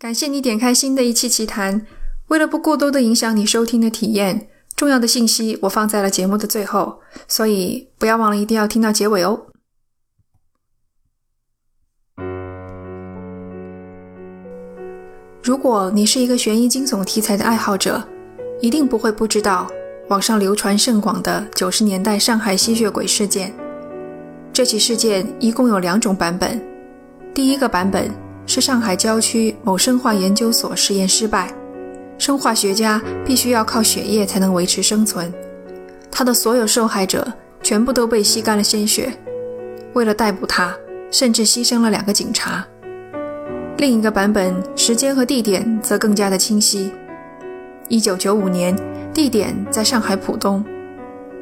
感谢你点开新的一期奇谈。为了不过多的影响你收听的体验，重要的信息我放在了节目的最后，所以不要忘了一定要听到结尾哦。如果你是一个悬疑惊悚题材的爱好者，一定不会不知道网上流传甚广的九十年代上海吸血鬼事件。这起事件一共有两种版本，第一个版本。是上海郊区某生化研究所实验失败，生化学家必须要靠血液才能维持生存。他的所有受害者全部都被吸干了鲜血。为了逮捕他，甚至牺牲了两个警察。另一个版本时间和地点则更加的清晰。一九九五年，地点在上海浦东。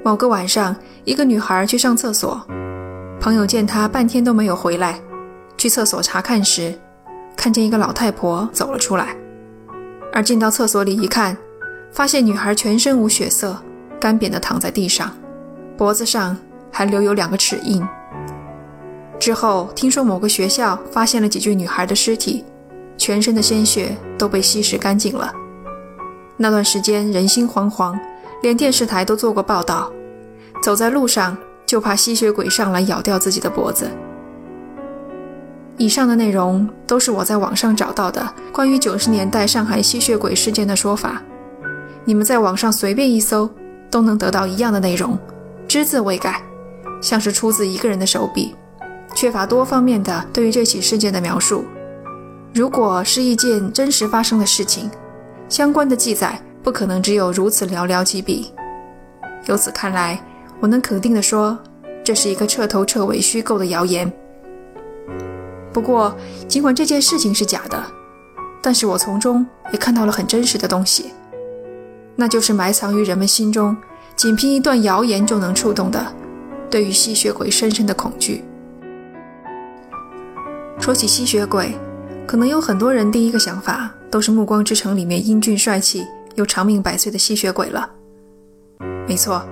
某个晚上，一个女孩去上厕所，朋友见她半天都没有回来，去厕所查看时。看见一个老太婆走了出来，而进到厕所里一看，发现女孩全身无血色，干瘪地躺在地上，脖子上还留有两个齿印。之后听说某个学校发现了几具女孩的尸体，全身的鲜血都被吸食干净了。那段时间人心惶惶，连电视台都做过报道，走在路上就怕吸血鬼上来咬掉自己的脖子。以上的内容都是我在网上找到的关于九十年代上海吸血鬼事件的说法，你们在网上随便一搜都能得到一样的内容，只字未改，像是出自一个人的手笔，缺乏多方面的对于这起事件的描述。如果是一件真实发生的事情，相关的记载不可能只有如此寥寥几笔。由此看来，我能肯定的说，这是一个彻头彻尾虚构的谣言。不过，尽管这件事情是假的，但是我从中也看到了很真实的东西，那就是埋藏于人们心中，仅凭一段谣言就能触动的，对于吸血鬼深深的恐惧。说起吸血鬼，可能有很多人第一个想法都是《暮光之城》里面英俊帅气又长命百岁的吸血鬼了。没错，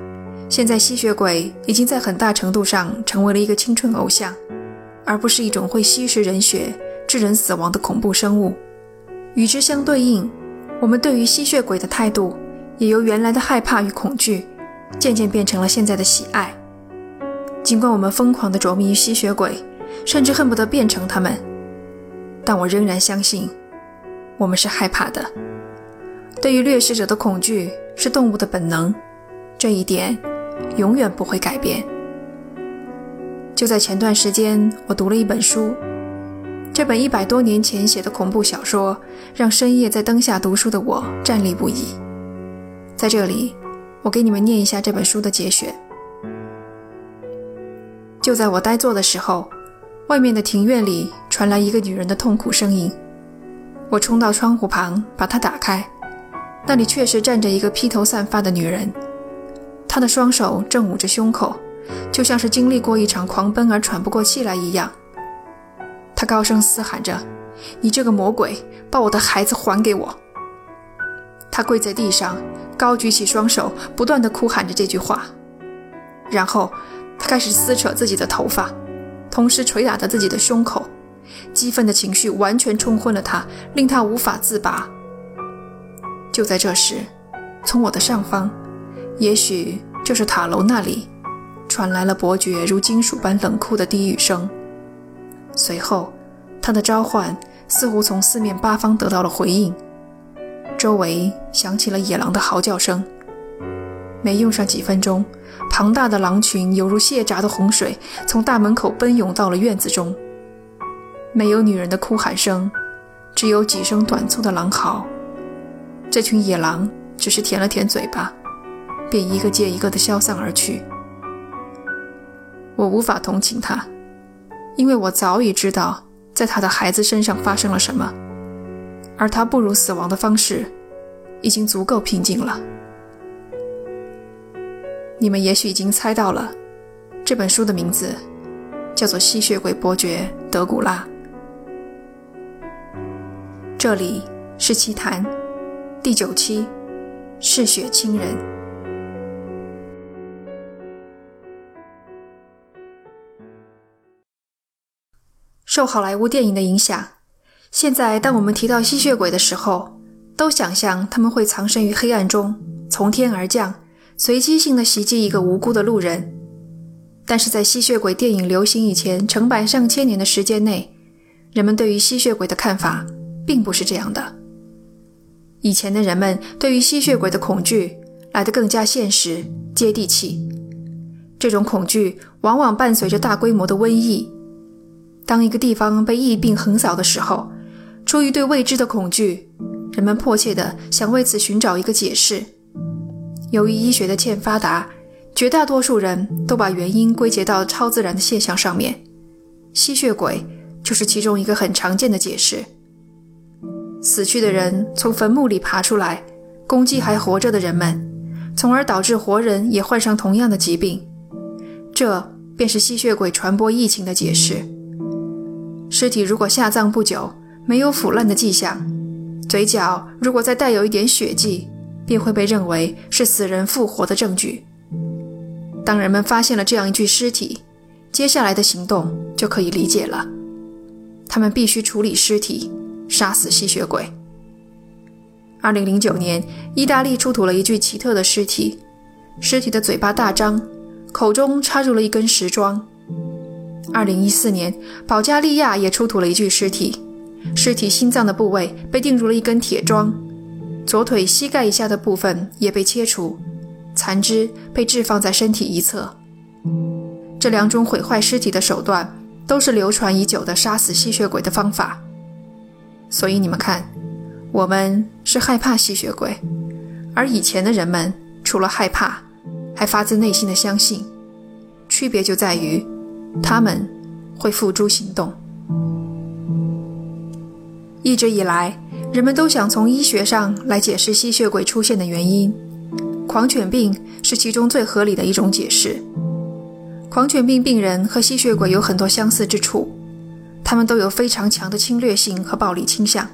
现在吸血鬼已经在很大程度上成为了一个青春偶像。而不是一种会吸食人血、致人死亡的恐怖生物。与之相对应，我们对于吸血鬼的态度也由原来的害怕与恐惧，渐渐变成了现在的喜爱。尽管我们疯狂地着迷于吸血鬼，甚至恨不得变成他们，但我仍然相信，我们是害怕的。对于掠食者的恐惧是动物的本能，这一点永远不会改变。就在前段时间，我读了一本书。这本一百多年前写的恐怖小说，让深夜在灯下读书的我站立不已。在这里，我给你们念一下这本书的节选。就在我呆坐的时候，外面的庭院里传来一个女人的痛苦声音。我冲到窗户旁，把它打开，那里确实站着一个披头散发的女人，她的双手正捂着胸口。就像是经历过一场狂奔而喘不过气来一样，他高声嘶喊着：“你这个魔鬼，把我的孩子还给我！”他跪在地上，高举起双手，不断地哭喊着这句话。然后他开始撕扯自己的头发，同时捶打着自己的胸口。激愤的情绪完全冲昏了他，令他无法自拔。就在这时，从我的上方，也许就是塔楼那里。传来了伯爵如金属般冷酷的低语声，随后，他的召唤似乎从四面八方得到了回应，周围响起了野狼的嚎叫声。没用上几分钟，庞大的狼群犹如泄闸的洪水，从大门口奔涌到了院子中。没有女人的哭喊声，只有几声短促的狼嚎。这群野狼只是舔了舔嘴巴，便一个接一个地消散而去。我无法同情他，因为我早已知道在他的孩子身上发生了什么，而他步入死亡的方式已经足够平静了。你们也许已经猜到了，这本书的名字叫做《吸血鬼伯爵德古拉》。这里是奇谈第九期，嗜血亲人。受好莱坞电影的影响，现在，当我们提到吸血鬼的时候，都想象他们会藏身于黑暗中，从天而降，随机性的袭击一个无辜的路人。但是在吸血鬼电影流行以前成百上千年的时间内，人们对于吸血鬼的看法并不是这样的。以前的人们对于吸血鬼的恐惧来得更加现实、接地气。这种恐惧往往伴随着大规模的瘟疫。当一个地方被疫病横扫的时候，出于对未知的恐惧，人们迫切地想为此寻找一个解释。由于医学的欠发达，绝大多数人都把原因归结到超自然的现象上面，吸血鬼就是其中一个很常见的解释。死去的人从坟墓里爬出来，攻击还活着的人们，从而导致活人也患上同样的疾病，这便是吸血鬼传播疫情的解释。尸体如果下葬不久，没有腐烂的迹象，嘴角如果再带有一点血迹，便会被认为是死人复活的证据。当人们发现了这样一具尸体，接下来的行动就可以理解了。他们必须处理尸体，杀死吸血鬼。二零零九年，意大利出土了一具奇特的尸体，尸体的嘴巴大张，口中插入了一根石桩。二零一四年，保加利亚也出土了一具尸体，尸体心脏的部位被钉入了一根铁桩，左腿膝盖以下的部分也被切除。残肢被置放在身体一侧。这两种毁坏尸体的手段都是流传已久的杀死吸血鬼的方法。所以你们看，我们是害怕吸血鬼，而以前的人们除了害怕，还发自内心的相信。区别就在于，他们会付诸行动。一直以来，人们都想从医学上来解释吸血鬼出现的原因。狂犬病是其中最合理的一种解释。狂犬病病人和吸血鬼有很多相似之处，他们都有非常强的侵略性和暴力倾向，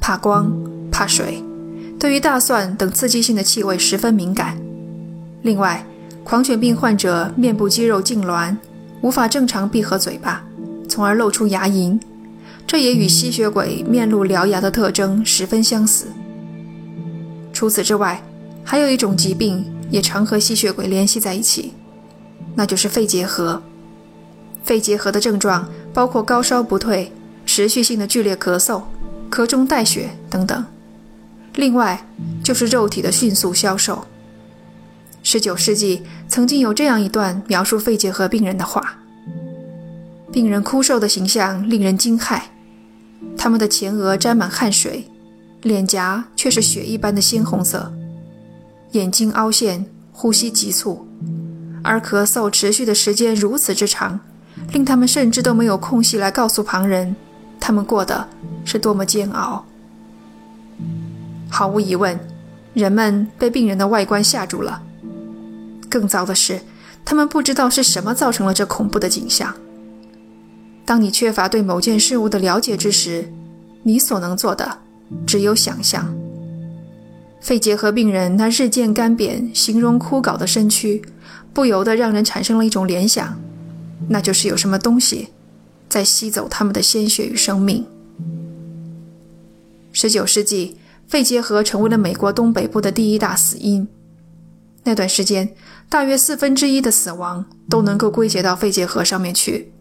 怕光、怕水，对于大蒜等刺激性的气味十分敏感。另外，狂犬病患者面部肌肉痉挛，无法正常闭合嘴巴，从而露出牙龈，这也与吸血鬼面露獠牙的特征十分相似。除此之外，还有一种疾病也常和吸血鬼联系在一起，那就是肺结核。肺结核的症状包括高烧不退、持续性的剧烈咳嗽、咳中带血等等。另外就是肉体的迅速消瘦。19世纪曾经有这样一段描述肺结核病人的话：病人枯瘦的形象令人惊骇，他们的前额沾满汗水，脸颊却是血一般的鲜红色。眼睛凹陷，呼吸急促，而咳嗽持续的时间如此之长，令他们甚至都没有空隙来告诉旁人，他们过的是多么煎熬。毫无疑问，人们被病人的外观吓住了。更糟的是，他们不知道是什么造成了这恐怖的景象。当你缺乏对某件事物的了解之时，你所能做的只有想象。肺结核病人那日渐干瘪、形容枯槁的身躯，不由得让人产生了一种联想，那就是有什么东西在吸走他们的鲜血与生命。十九世纪，肺结核成为了美国东北部的第一大死因。那段时间，大约四分之一的死亡都能够归结到肺结核上面去。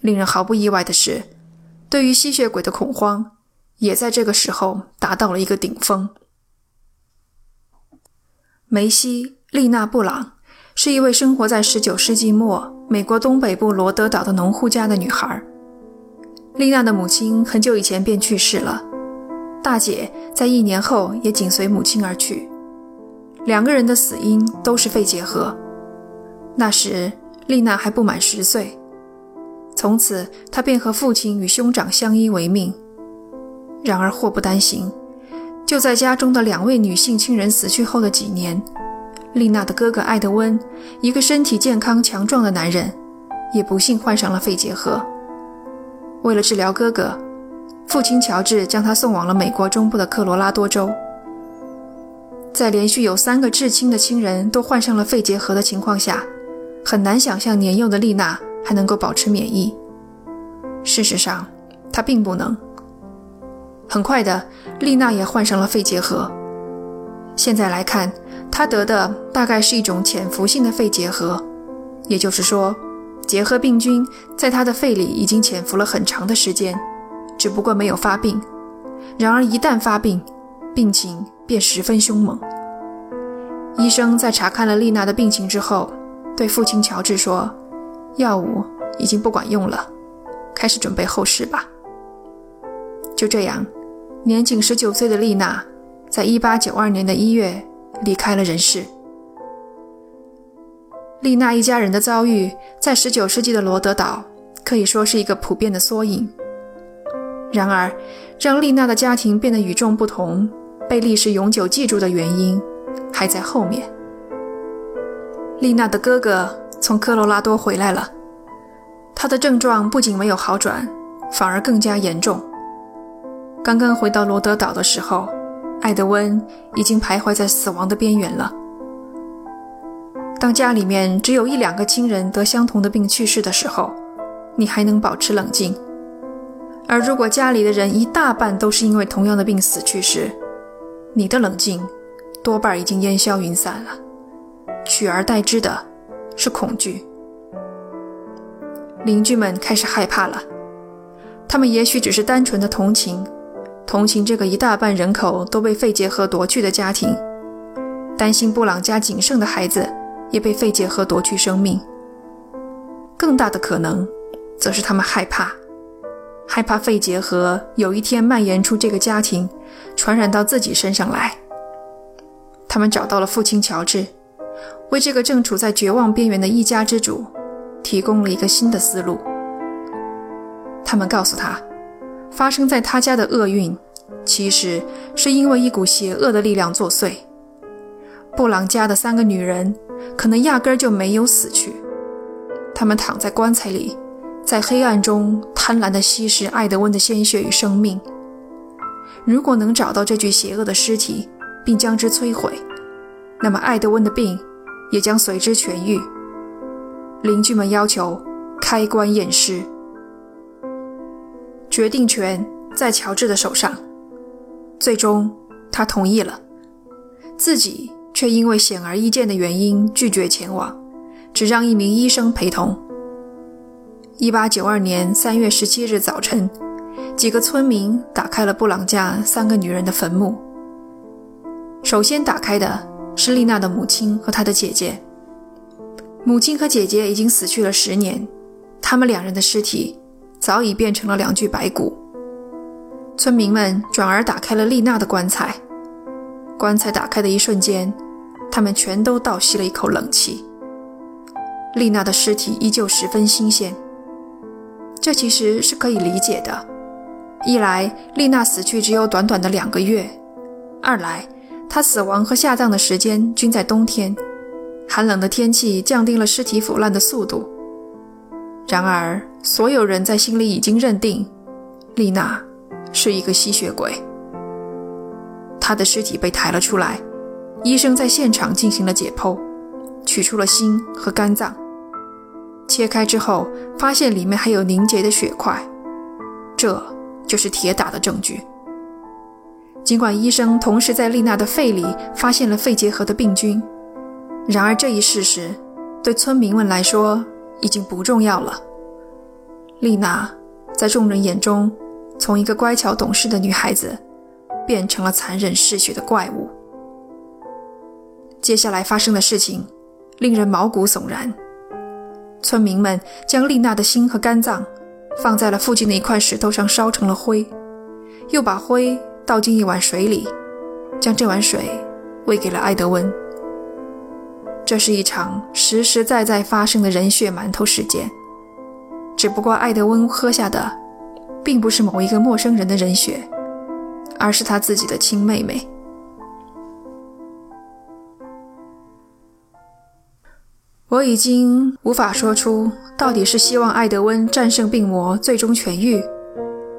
令人毫不意外的是，对于吸血鬼的恐慌也在这个时候达到了一个顶峰。梅西·丽娜·布朗是一位生活在19世纪末美国东北部罗德岛的农户家的女孩。丽娜的母亲很久以前便去世了，大姐在一年后也紧随母亲而去。两个人的死因都是肺结核。那时丽娜还不满十岁，从此她便和父亲与兄长相依为命。然而祸不单行。就在家中的两位女性亲人死去后的几年，丽娜的哥哥艾德温，一个身体健康强壮的男人，也不幸患上了肺结核。为了治疗哥哥，父亲乔治将他送往了美国中部的科罗拉多州。在连续有三个至亲的亲人都患上了肺结核的情况下，很难想象年幼的丽娜还能够保持免疫。事实上，她并不能，很快的，丽娜也患上了肺结核。现在来看，她得的大概是一种潜伏性的肺结核，也就是说，结核病菌在她的肺里已经潜伏了很长的时间，只不过没有发病。然而一旦发病，病情便十分凶猛。医生在查看了丽娜的病情之后，对父亲乔治说：“药物已经不管用了，开始准备后事吧。”就这样，年仅十九岁的丽娜，在一八九二年的一月离开了人世。丽娜一家人的遭遇，在十九世纪的罗德岛可以说是一个普遍的缩影。然而，让丽娜的家庭变得与众不同，被历史永久记住的原因。还在后面。丽娜的哥哥从科罗拉多回来了，他的症状不仅没有好转，反而更加严重。刚刚回到罗德岛的时候，艾德温已经徘徊在死亡的边缘了。当家里面只有一两个亲人得相同的病去世的时候，你还能保持冷静；而如果家里的人一大半都是因为同样的病死去时，你的冷静。多半已经烟消云散了，取而代之的是恐惧。邻居们开始害怕了，他们也许只是单纯的同情，同情这个一大半人口都被肺结核夺去的家庭，担心布朗家仅剩的孩子也被肺结核夺去生命。更大的可能，则是他们害怕，害怕肺结核有一天蔓延出这个家庭，传染到自己身上来。他们找到了父亲乔治，为这个正处在绝望边缘的一家之主提供了一个新的思路。他们告诉他，发生在他家的厄运，其实是因为一股邪恶的力量作祟。布朗家的三个女人可能压根儿就没有死去，她们躺在棺材里，在黑暗中贪婪地吸食艾德温的鲜血与生命。如果能找到这具邪恶的尸体，并将之摧毁，那么艾德温的病也将随之痊愈。邻居们要求开棺验尸，决定权在乔治的手上。最终，他同意了，自己却因为显而易见的原因拒绝前往，只让一名医生陪同。一八九二年三月十七日早晨，几个村民打开了布朗家三个女人的坟墓。首先打开的是丽娜的母亲和她的姐姐。母亲和姐姐已经死去了十年，他们两人的尸体早已变成了两具白骨。村民们转而打开了丽娜的棺材。棺材打开的一瞬间，他们全都倒吸了一口冷气。丽娜的尸体依旧十分新鲜，这其实是可以理解的。一来，丽娜死去只有短短的两个月；二来，她死亡和下葬的时间均在冬天，寒冷的天气降低了尸体腐烂的速度。然而，所有人在心里已经认定，丽娜是一个吸血鬼。她的尸体被抬了出来，医生在现场进行了解剖，取出了心和肝脏。切开之后，发现里面还有凝结的血块，这就是铁打的证据。尽管医生同时在丽娜的肺里发现了肺结核的病菌，然而这一事实对村民们来说已经不重要了。丽娜在众人眼中，从一个乖巧懂事的女孩子，变成了残忍嗜血的怪物。接下来发生的事情令人毛骨悚然。村民们将丽娜的心和肝脏放在了附近的一块石头上烧成了灰，又把灰。倒进一碗水里，将这碗水喂给了艾德温。这是一场实实在在发生的人血馒头事件，只不过艾德温喝下的，并不是某一个陌生人的人血，而是他自己的亲妹妹。我已经无法说出到底是希望艾德温战胜病魔，最终痊愈。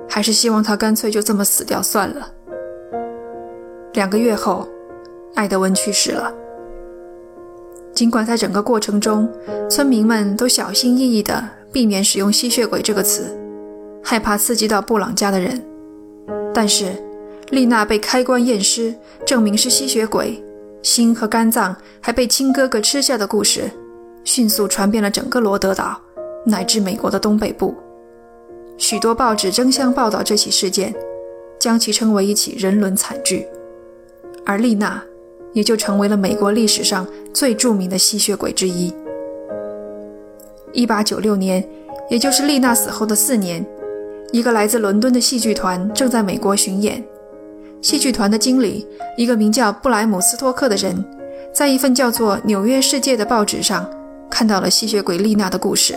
还是希望他干脆就这么死掉算了。两个月后，艾德温去世了。尽管在整个过程中，村民们都小心翼翼地避免使用“吸血鬼”这个词，害怕刺激到布朗家的人，但是，丽娜被开棺验尸，证明是吸血鬼，心和肝脏还被亲哥哥吃下的故事，迅速传遍了整个罗德岛，乃至美国的东北部。许多报纸争相报道这起事件，将其称为一起人伦惨剧，而丽娜也就成为了美国历史上最著名的吸血鬼之一。一八九六年，也就是丽娜死后的四年，一个来自伦敦的戏剧团正在美国巡演。戏剧团的经理，一个名叫布莱姆斯托克的人，在一份叫做《纽约世界》的报纸上看到了吸血鬼丽娜的故事。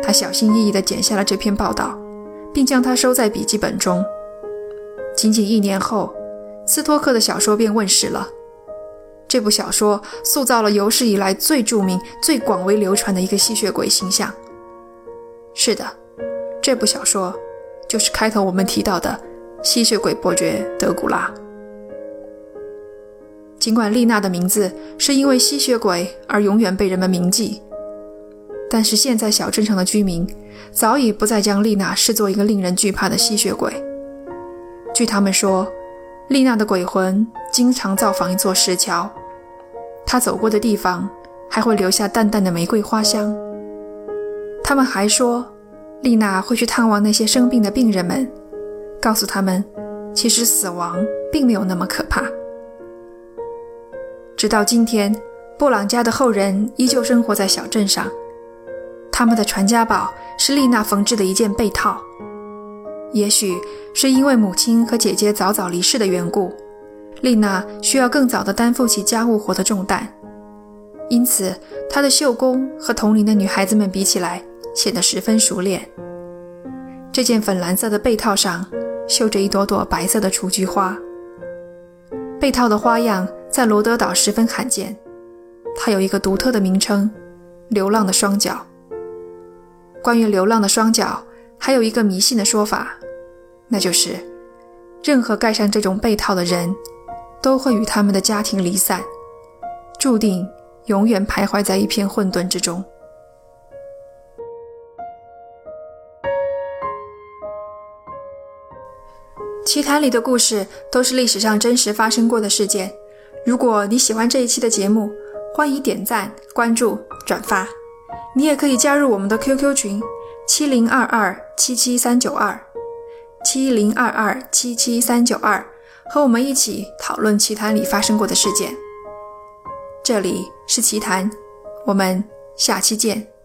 他小心翼翼地剪下了这篇报道，并将它收在笔记本中。仅仅一年后，斯托克的小说便问世了。这部小说塑造了有史以来最著名、最广为流传的一个吸血鬼形象。是的，这部小说就是开头我们提到的吸血鬼伯爵德古拉。尽管丽娜的名字是因为吸血鬼而永远被人们铭记，但是现在小镇上的居民早已不再将丽娜视作一个令人惧怕的吸血鬼。据他们说，丽娜的鬼魂经常造访一座石桥，她走过的地方还会留下淡淡的玫瑰花香。他们还说，丽娜会去探望那些生病的病人们，告诉他们，其实死亡并没有那么可怕。直到今天，布朗家的后人依旧生活在小镇上，他们的传家宝是丽娜缝制的一件被套。也许是因为母亲和姐姐早早离世的缘故，丽娜需要更早地担负起家务活的重担，因此她的绣工和同龄的女孩子们比起来显得十分熟练。这件粉蓝色的被套上绣着一朵朵白色的雏菊花，被套的花样在罗德岛十分罕见，它有一个独特的名称——流浪的双脚。关于流浪的双脚。还有一个迷信的说法，那就是，任何盖上这种被套的人，都会与他们的家庭离散，注定永远徘徊在一片混沌之中。奇谈里的故事都是历史上真实发生过的事件。如果你喜欢这一期的节目，欢迎点赞、关注、转发。你也可以加入我们的 QQ 群。七零二二七七三九二，七零二二七七三九二，和我们一起讨论奇谈里发生过的事件。这里是奇谈，我们下期见。